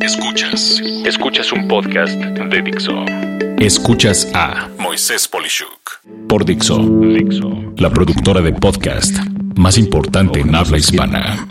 Escuchas. Escuchas un podcast de Dixo. Escuchas a Moisés Polishuk por Dixo. Dixo. La productora de podcast más importante en habla hispana.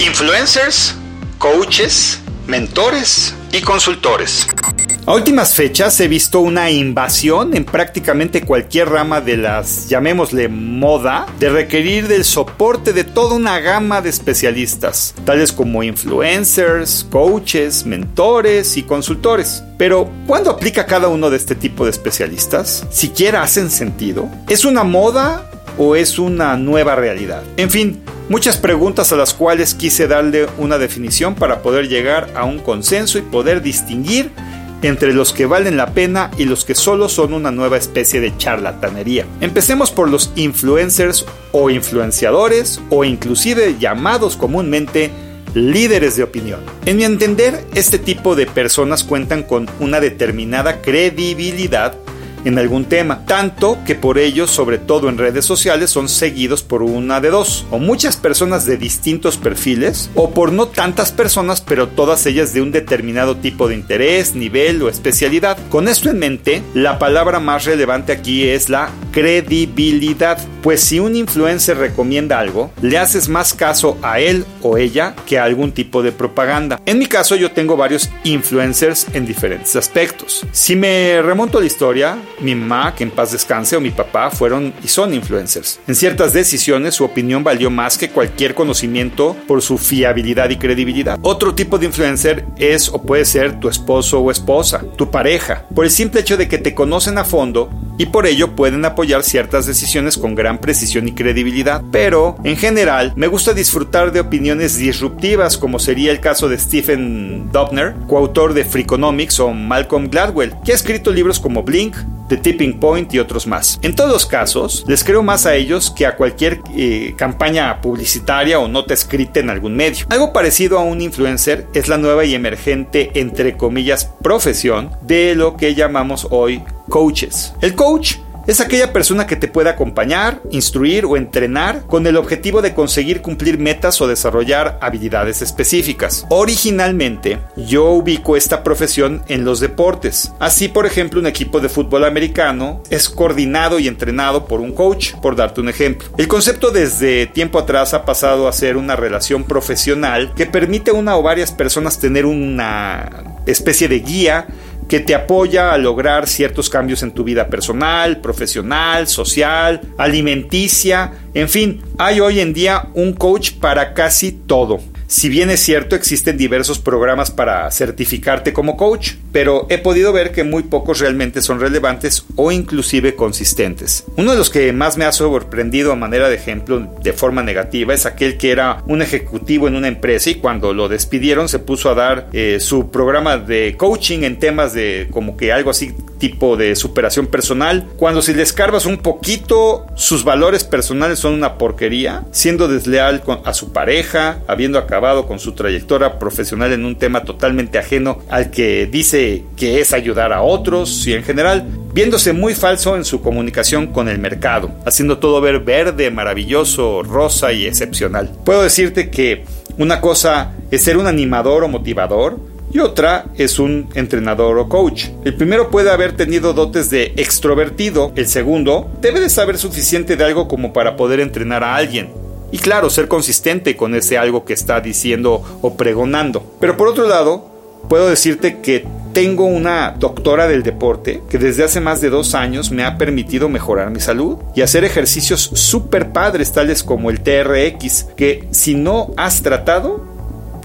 Influencers, coaches, mentores y consultores. A últimas fechas he visto una invasión en prácticamente cualquier rama de las, llamémosle moda, de requerir del soporte de toda una gama de especialistas, tales como influencers, coaches, mentores y consultores. Pero, ¿cuándo aplica cada uno de este tipo de especialistas? ¿Siquiera hacen sentido? ¿Es una moda o es una nueva realidad? En fin, Muchas preguntas a las cuales quise darle una definición para poder llegar a un consenso y poder distinguir entre los que valen la pena y los que solo son una nueva especie de charlatanería. Empecemos por los influencers o influenciadores o inclusive llamados comúnmente líderes de opinión. En mi entender, este tipo de personas cuentan con una determinada credibilidad en algún tema, tanto que por ello, sobre todo en redes sociales, son seguidos por una de dos, o muchas personas de distintos perfiles, o por no tantas personas, pero todas ellas de un determinado tipo de interés, nivel o especialidad. Con esto en mente, la palabra más relevante aquí es la credibilidad, pues si un influencer recomienda algo, le haces más caso a él o ella que a algún tipo de propaganda. En mi caso yo tengo varios influencers en diferentes aspectos. Si me remonto a la historia, mi mamá, que en paz descanse, o mi papá fueron y son influencers. En ciertas decisiones su opinión valió más que cualquier conocimiento por su fiabilidad y credibilidad. Otro tipo de influencer es o puede ser tu esposo o esposa, tu pareja, por el simple hecho de que te conocen a fondo y por ello pueden apoyar ciertas decisiones con gran precisión y credibilidad. Pero, en general, me gusta disfrutar de opiniones disruptivas como sería el caso de Stephen Dobner, coautor de Freakonomics o Malcolm Gladwell, que ha escrito libros como Blink, The Tipping Point y otros más. En todos casos, les creo más a ellos que a cualquier eh, campaña publicitaria o nota escrita en algún medio. Algo parecido a un influencer es la nueva y emergente, entre comillas, profesión de lo que llamamos hoy coaches. El coach es aquella persona que te puede acompañar, instruir o entrenar con el objetivo de conseguir cumplir metas o desarrollar habilidades específicas. Originalmente, yo ubico esta profesión en los deportes. Así, por ejemplo, un equipo de fútbol americano es coordinado y entrenado por un coach, por darte un ejemplo. El concepto desde tiempo atrás ha pasado a ser una relación profesional que permite a una o varias personas tener una especie de guía que te apoya a lograr ciertos cambios en tu vida personal, profesional, social, alimenticia, en fin, hay hoy en día un coach para casi todo. Si bien es cierto, existen diversos programas para certificarte como coach, pero he podido ver que muy pocos realmente son relevantes o inclusive consistentes. Uno de los que más me ha sorprendido a manera de ejemplo de forma negativa es aquel que era un ejecutivo en una empresa y cuando lo despidieron se puso a dar eh, su programa de coaching en temas de como que algo así tipo de superación personal, cuando si le escarbas un poquito sus valores personales son una porquería, siendo desleal a su pareja, habiendo acabado con su trayectoria profesional en un tema totalmente ajeno al que dice que es ayudar a otros y en general, viéndose muy falso en su comunicación con el mercado, haciendo todo ver verde, maravilloso, rosa y excepcional. Puedo decirte que una cosa es ser un animador o motivador, y otra es un entrenador o coach. El primero puede haber tenido dotes de extrovertido, el segundo debe de saber suficiente de algo como para poder entrenar a alguien. Y claro, ser consistente con ese algo que está diciendo o pregonando. Pero por otro lado, puedo decirte que tengo una doctora del deporte que desde hace más de dos años me ha permitido mejorar mi salud y hacer ejercicios súper padres tales como el TRX que si no has tratado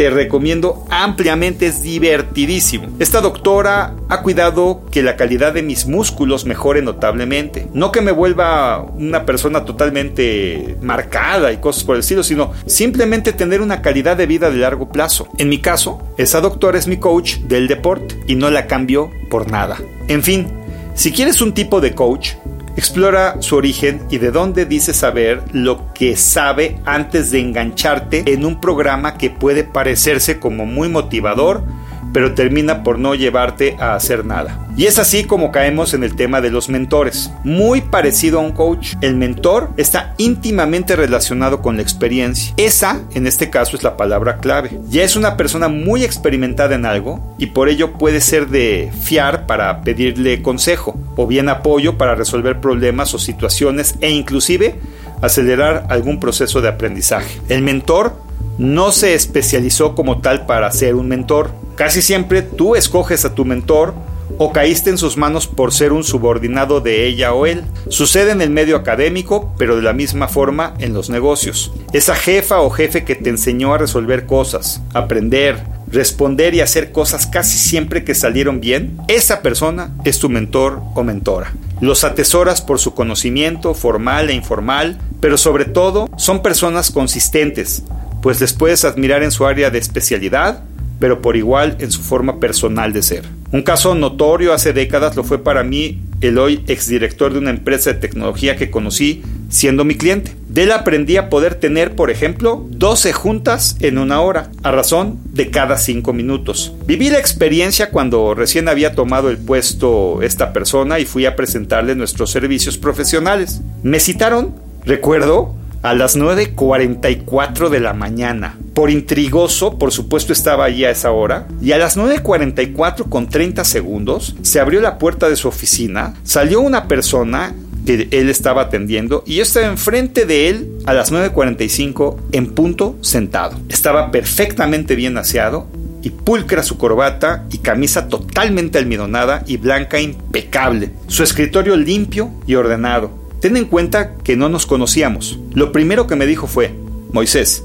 te recomiendo ampliamente, es divertidísimo. Esta doctora ha cuidado que la calidad de mis músculos mejore notablemente. No que me vuelva una persona totalmente marcada y cosas por el estilo, sino simplemente tener una calidad de vida de largo plazo. En mi caso, esa doctora es mi coach del deporte y no la cambio por nada. En fin, si quieres un tipo de coach, Explora su origen y de dónde dice saber lo que sabe antes de engancharte en un programa que puede parecerse como muy motivador, pero termina por no llevarte a hacer nada. Y es así como caemos en el tema de los mentores. Muy parecido a un coach, el mentor está íntimamente relacionado con la experiencia. Esa, en este caso, es la palabra clave. Ya es una persona muy experimentada en algo y por ello puede ser de fiar para pedirle consejo o bien apoyo para resolver problemas o situaciones e inclusive acelerar algún proceso de aprendizaje. El mentor no se especializó como tal para ser un mentor. Casi siempre tú escoges a tu mentor o caíste en sus manos por ser un subordinado de ella o él. Sucede en el medio académico, pero de la misma forma en los negocios. Esa jefa o jefe que te enseñó a resolver cosas, aprender, responder y hacer cosas casi siempre que salieron bien, esa persona es tu mentor o mentora. Los atesoras por su conocimiento formal e informal, pero sobre todo son personas consistentes, pues les puedes admirar en su área de especialidad, pero por igual en su forma personal de ser. Un caso notorio hace décadas lo fue para mí el hoy exdirector de una empresa de tecnología que conocí siendo mi cliente. De él aprendí a poder tener, por ejemplo, 12 juntas en una hora, a razón de cada 5 minutos. Viví la experiencia cuando recién había tomado el puesto esta persona y fui a presentarle nuestros servicios profesionales. Me citaron, recuerdo, a las 9.44 de la mañana. Por intrigoso, por supuesto estaba allí a esa hora, y a las 9.44 con 30 segundos se abrió la puerta de su oficina, salió una persona que él estaba atendiendo y yo estaba enfrente de él a las 9.45 en punto sentado. Estaba perfectamente bien aseado y pulcra su corbata y camisa totalmente almidonada y blanca impecable. Su escritorio limpio y ordenado Ten en cuenta que no nos conocíamos. Lo primero que me dijo fue, Moisés,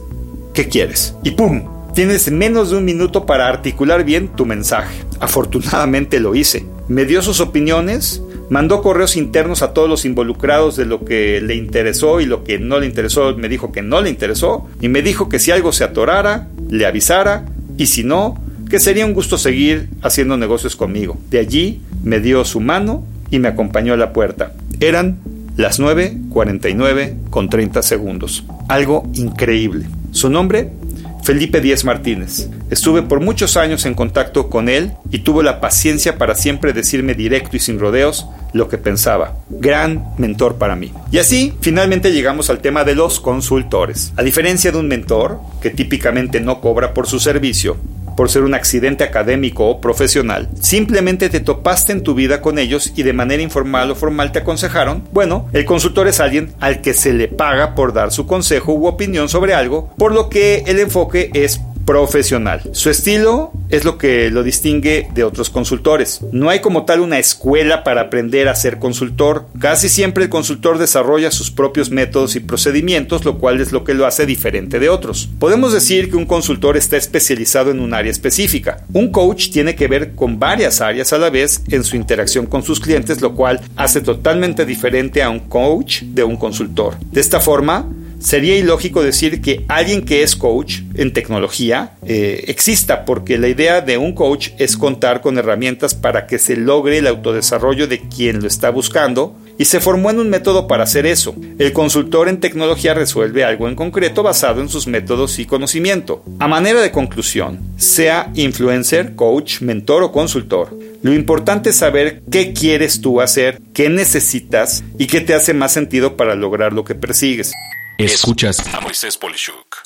¿qué quieres? Y ¡pum! Tienes menos de un minuto para articular bien tu mensaje. Afortunadamente lo hice. Me dio sus opiniones, mandó correos internos a todos los involucrados de lo que le interesó y lo que no le interesó, me dijo que no le interesó, y me dijo que si algo se atorara, le avisara, y si no, que sería un gusto seguir haciendo negocios conmigo. De allí me dio su mano y me acompañó a la puerta. Eran las 9.49 con 30 segundos. Algo increíble. Su nombre, Felipe Díez Martínez. Estuve por muchos años en contacto con él y tuvo la paciencia para siempre decirme directo y sin rodeos lo que pensaba. Gran mentor para mí. Y así, finalmente llegamos al tema de los consultores. A diferencia de un mentor, que típicamente no cobra por su servicio, por ser un accidente académico o profesional, simplemente te topaste en tu vida con ellos y de manera informal o formal te aconsejaron, bueno, el consultor es alguien al que se le paga por dar su consejo u opinión sobre algo, por lo que el enfoque es profesional. Su estilo es lo que lo distingue de otros consultores. No hay como tal una escuela para aprender a ser consultor. Casi siempre el consultor desarrolla sus propios métodos y procedimientos, lo cual es lo que lo hace diferente de otros. Podemos decir que un consultor está especializado en un área específica. Un coach tiene que ver con varias áreas a la vez en su interacción con sus clientes, lo cual hace totalmente diferente a un coach de un consultor. De esta forma, sería ilógico decir que alguien que es coach en tecnología eh, exista, porque la idea de un coach es contar con herramientas para que se logre el autodesarrollo de quien lo está buscando y se formó en un método para hacer eso. El consultor en tecnología resuelve algo en concreto basado en sus métodos y conocimiento. A manera de conclusión, sea influencer, coach, mentor o consultor, lo importante es saber qué quieres tú hacer, qué necesitas y qué te hace más sentido para lograr lo que persigues. Escuchas a Moisés Polishuk.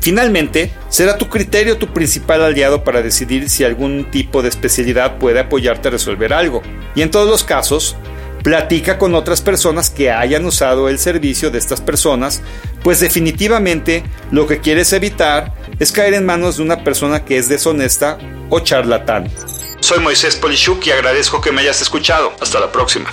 Finalmente, será tu criterio tu principal aliado para decidir si algún tipo de especialidad puede apoyarte a resolver algo. Y en todos los casos, platica con otras personas que hayan usado el servicio de estas personas, pues definitivamente lo que quieres evitar es caer en manos de una persona que es deshonesta o charlatán. Soy Moisés Polishuk y agradezco que me hayas escuchado. Hasta la próxima.